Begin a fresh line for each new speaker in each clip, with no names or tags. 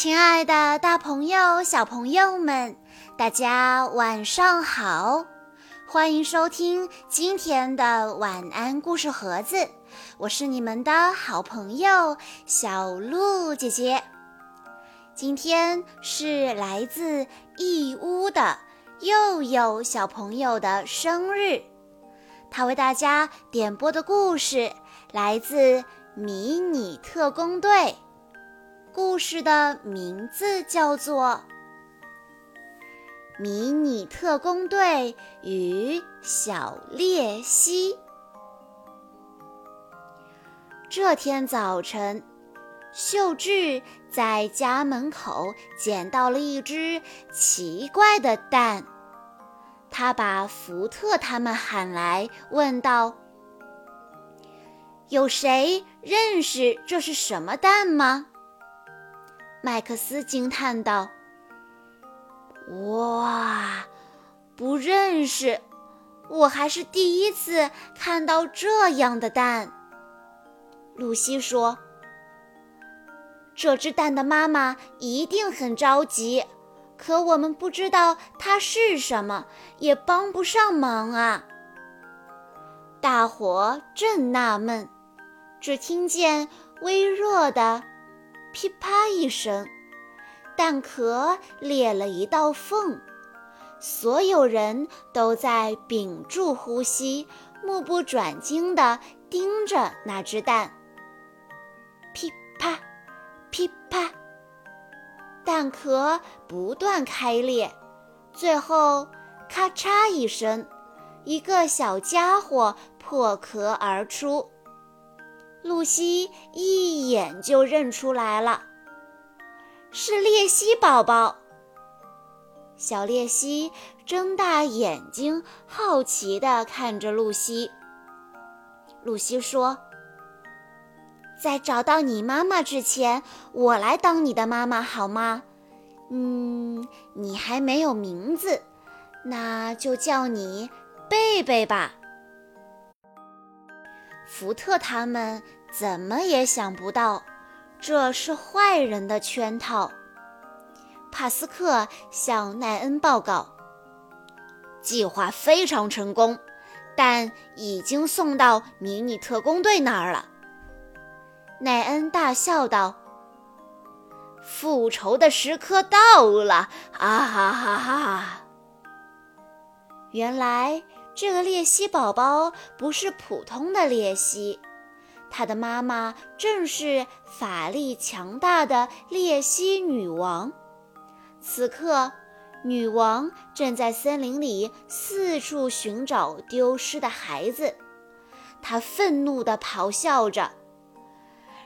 亲爱的，大朋友、小朋友们，大家晚上好！欢迎收听今天的晚安故事盒子，我是你们的好朋友小鹿姐姐。今天是来自义乌的佑佑小朋友的生日，他为大家点播的故事来自《迷你特工队》。故事的名字叫做《迷你特工队与小鬣蜥》。这天早晨，秀智在家门口捡到了一只奇怪的蛋，他把福特他们喊来，问道：“有谁认识这是什么蛋吗？”麦克斯惊叹道：“哇，不认识！我还是第一次看到这样的蛋。”露西说：“这只蛋的妈妈一定很着急，可我们不知道它是什么，也帮不上忙啊。”大伙正纳闷，只听见微弱的。噼啪一声，蛋壳裂了一道缝，所有人都在屏住呼吸，目不转睛地盯着那只蛋。噼啪，噼啪，蛋壳不断开裂，最后咔嚓一声，一个小家伙破壳而出。露西一眼就认出来了，是鬣蜥宝宝。小鬣蜥睁大眼睛，好奇地看着露西。露西说：“在找到你妈妈之前，我来当你的妈妈好吗？嗯，你还没有名字，那就叫你贝贝吧。”福特他们怎么也想不到，这是坏人的圈套。帕斯克向奈恩报告：“计划非常成功，但已经送到迷你特工队那儿了。”奈恩大笑道：“复仇的时刻到了！”啊哈哈哈！原来。这个鬣蜥宝宝不是普通的鬣蜥，他的妈妈正是法力强大的鬣蜥女王。此刻，女王正在森林里四处寻找丢失的孩子，她愤怒地咆哮着：“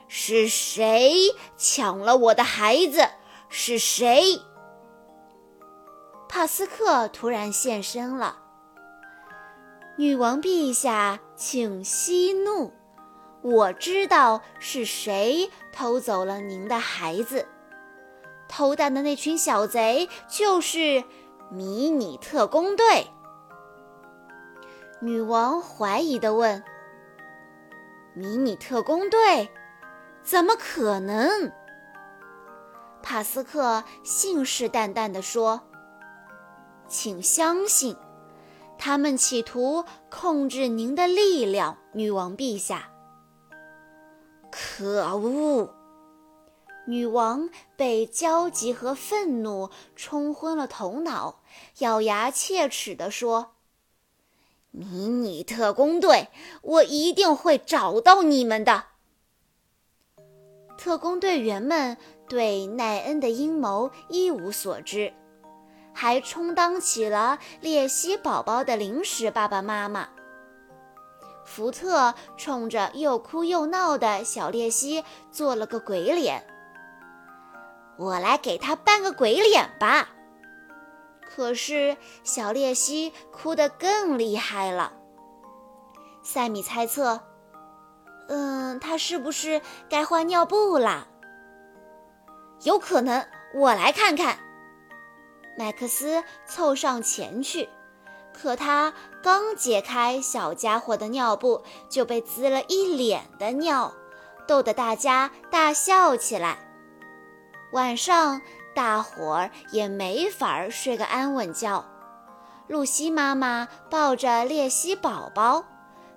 是谁抢了我的孩子？是谁？”帕斯克突然现身了。女王陛下，请息怒。我知道是谁偷走了您的孩子。偷蛋的那群小贼就是迷你特工队。女王怀疑地问：“迷你特工队？怎么可能？”帕斯克信誓旦旦地说：“请相信。”他们企图控制您的力量，女王陛下。可恶！女王被焦急和愤怒冲昏了头脑，咬牙切齿地说：“迷你特工队，我一定会找到你们的。”特工队员们对奈恩的阴谋一无所知。还充当起了鬣蜥宝宝的临时爸爸妈妈。福特冲着又哭又闹的小鬣蜥做了个鬼脸。我来给他扮个鬼脸吧。可是小鬣蜥哭得更厉害了。塞米猜测：“嗯，他是不是该换尿布啦？”有可能，我来看看。麦克斯凑上前去，可他刚解开小家伙的尿布，就被滋了一脸的尿，逗得大家大笑起来。晚上大伙儿也没法睡个安稳觉。露西妈妈抱着列西宝宝，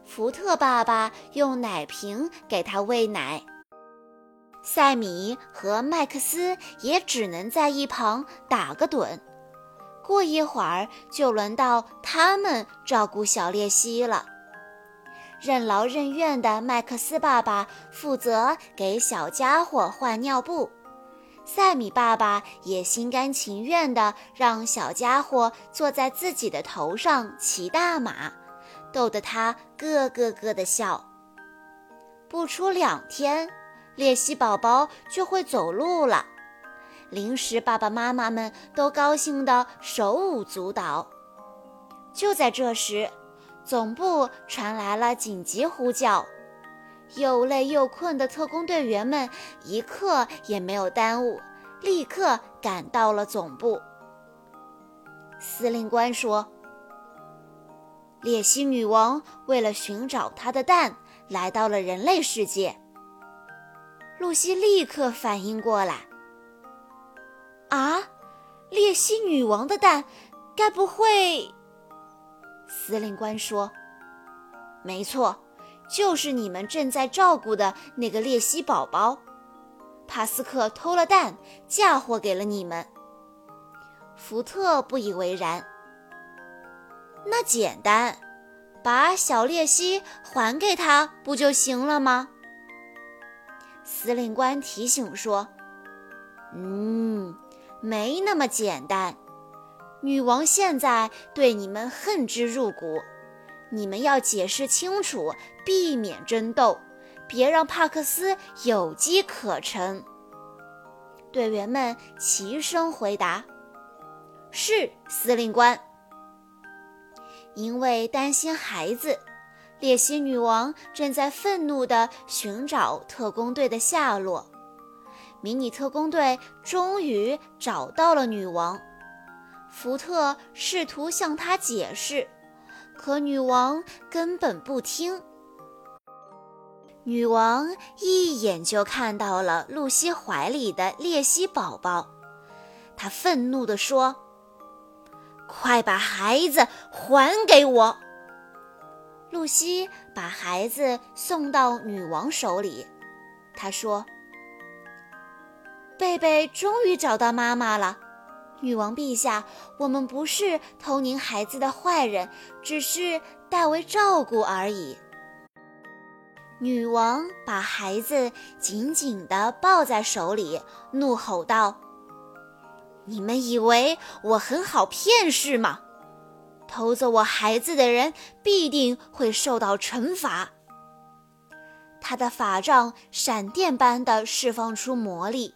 福特爸爸用奶瓶给他喂奶。塞米和麦克斯也只能在一旁打个盹。过一会儿就轮到他们照顾小列西了。任劳任怨的麦克斯爸爸负责给小家伙换尿布，塞米爸爸也心甘情愿地让小家伙坐在自己的头上骑大马，逗得他咯咯咯地笑。不出两天。列西宝宝就会走路了，临时爸爸妈妈们都高兴得手舞足蹈。就在这时，总部传来了紧急呼叫，又累又困的特工队员们一刻也没有耽误，立刻赶到了总部。司令官说：“列西女王为了寻找她的蛋，来到了人类世界。”露西立刻反应过来，啊，列西女王的蛋，该不会？司令官说：“没错，就是你们正在照顾的那个列西宝宝。帕斯克偷了蛋，嫁祸给了你们。”福特不以为然。那简单，把小列西还给他不就行了吗？司令官提醒说：“嗯，没那么简单。女王现在对你们恨之入骨，你们要解释清楚，避免争斗，别让帕克斯有机可乘。”队员们齐声回答：“是，司令官。”因为担心孩子。列西女王正在愤怒地寻找特工队的下落。迷你特工队终于找到了女王。福特试图向她解释，可女王根本不听。女王一眼就看到了露西怀里的鬣蜥宝宝，她愤怒地说：“快把孩子还给我！”露西把孩子送到女王手里，她说：“贝贝终于找到妈妈了，女王陛下，我们不是偷您孩子的坏人，只是代为照顾而已。”女王把孩子紧紧地抱在手里，怒吼道：“你们以为我很好骗是吗？”偷走我孩子的人必定会受到惩罚。他的法杖闪电般的释放出魔力，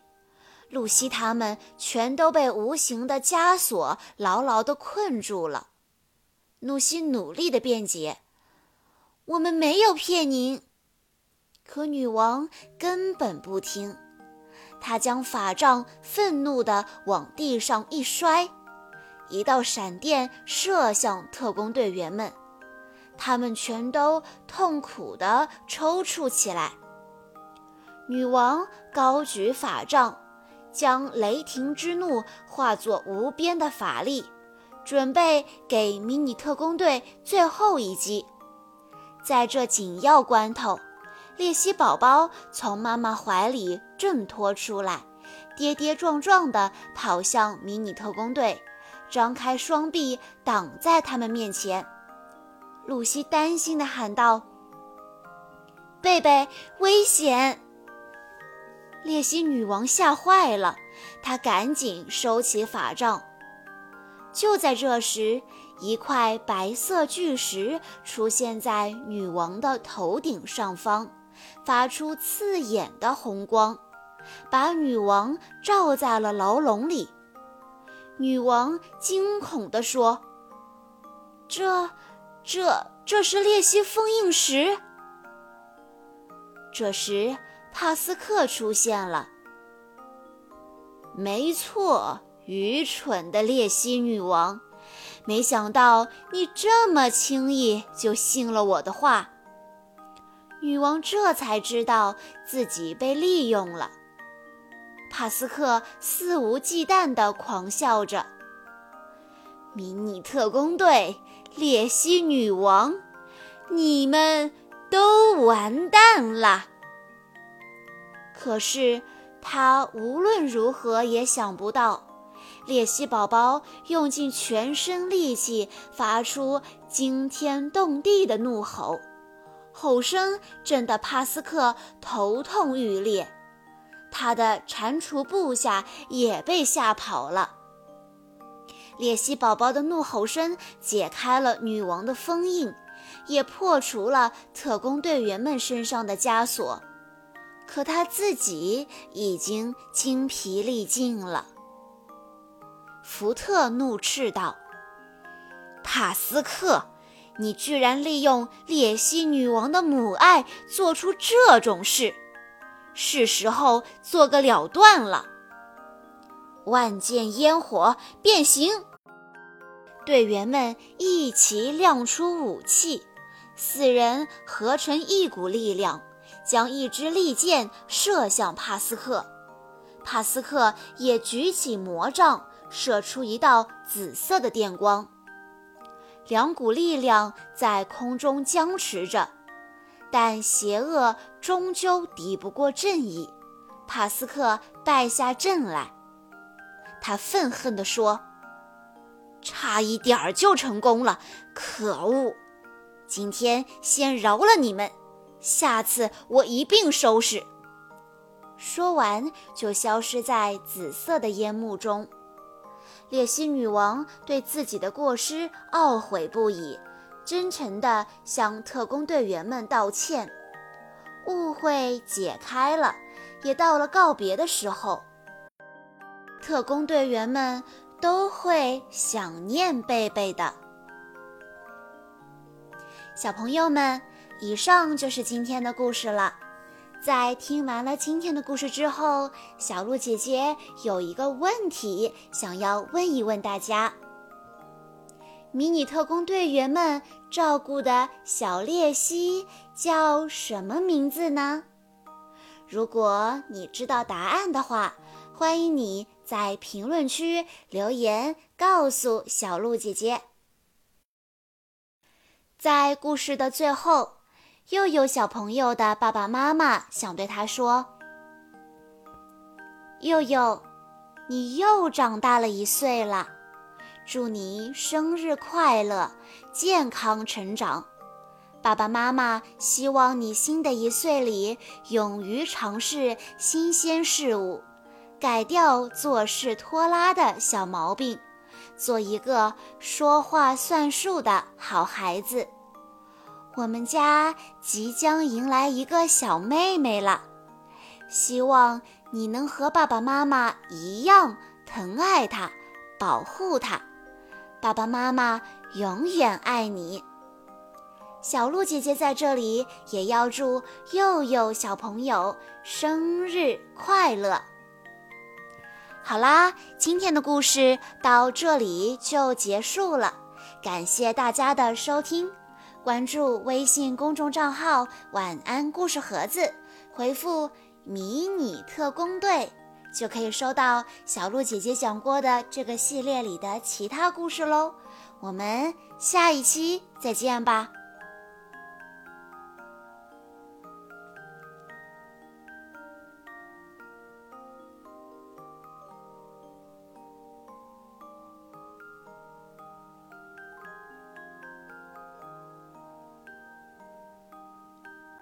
露西他们全都被无形的枷锁牢牢地困住了。露西努力地辩解：“我们没有骗您。”可女王根本不听，她将法杖愤怒地往地上一摔。一道闪电射向特工队员们，他们全都痛苦地抽搐起来。女王高举法杖，将雷霆之怒化作无边的法力，准备给迷你特工队最后一击。在这紧要关头，列西宝宝从妈妈怀里挣脱出来，跌跌撞撞地跑向迷你特工队。张开双臂挡在他们面前，露西担心地喊道：“贝贝，危险！”列西女王吓坏了，她赶紧收起法杖。就在这时，一块白色巨石出现在女王的头顶上方，发出刺眼的红光，把女王罩在了牢笼里。女王惊恐地说：“这、这、这是裂隙封印石。”这时，帕斯克出现了。“没错，愚蠢的裂隙女王，没想到你这么轻易就信了我的话。”女王这才知道自己被利用了。帕斯克肆无忌惮地狂笑着：“迷你特工队，列西女王，你们都完蛋了！”可是他无论如何也想不到，列西宝宝用尽全身力气，发出惊天动地的怒吼，吼声震得帕斯克头痛欲裂，他的蟾蜍部下也被吓跑了。列西宝宝的怒吼声解开了女王的封印，也破除了特工队员们身上的枷锁。可他自己已经精疲力尽了。福特怒斥道：“帕斯克，你居然利用列西女王的母爱做出这种事，是时候做个了断了。”万箭烟火变形，队员们一齐亮出武器，四人合成一股力量。将一支利箭射向帕斯克，帕斯克也举起魔杖，射出一道紫色的电光。两股力量在空中僵持着，但邪恶终究敌不过正义，帕斯克败下阵来。他愤恨地说：“差一点儿就成功了，可恶！今天先饶了你们。”下次我一并收拾。说完，就消失在紫色的烟幕中。列西女王对自己的过失懊悔不已，真诚地向特工队员们道歉。误会解开了，也到了告别的时候。特工队员们都会想念贝贝的。小朋友们。以上就是今天的故事了。在听完了今天的故事之后，小鹿姐姐有一个问题想要问一问大家：迷你特工队员们照顾的小鬣蜥叫什么名字呢？如果你知道答案的话，欢迎你在评论区留言告诉小鹿姐姐。在故事的最后。又有小朋友的爸爸妈妈想对他说：“佑佑，你又长大了一岁了，祝你生日快乐，健康成长。爸爸妈妈希望你新的一岁里勇于尝试新鲜事物，改掉做事拖拉的小毛病，做一个说话算数的好孩子。”我们家即将迎来一个小妹妹了，希望你能和爸爸妈妈一样疼爱她、保护她。爸爸妈妈永远爱你。小鹿姐姐在这里也要祝佑佑小朋友生日快乐。好啦，今天的故事到这里就结束了，感谢大家的收听。关注微信公众账号“晚安故事盒子”，回复“迷你特工队”，就可以收到小鹿姐姐讲过的这个系列里的其他故事喽。我们下一期再见吧。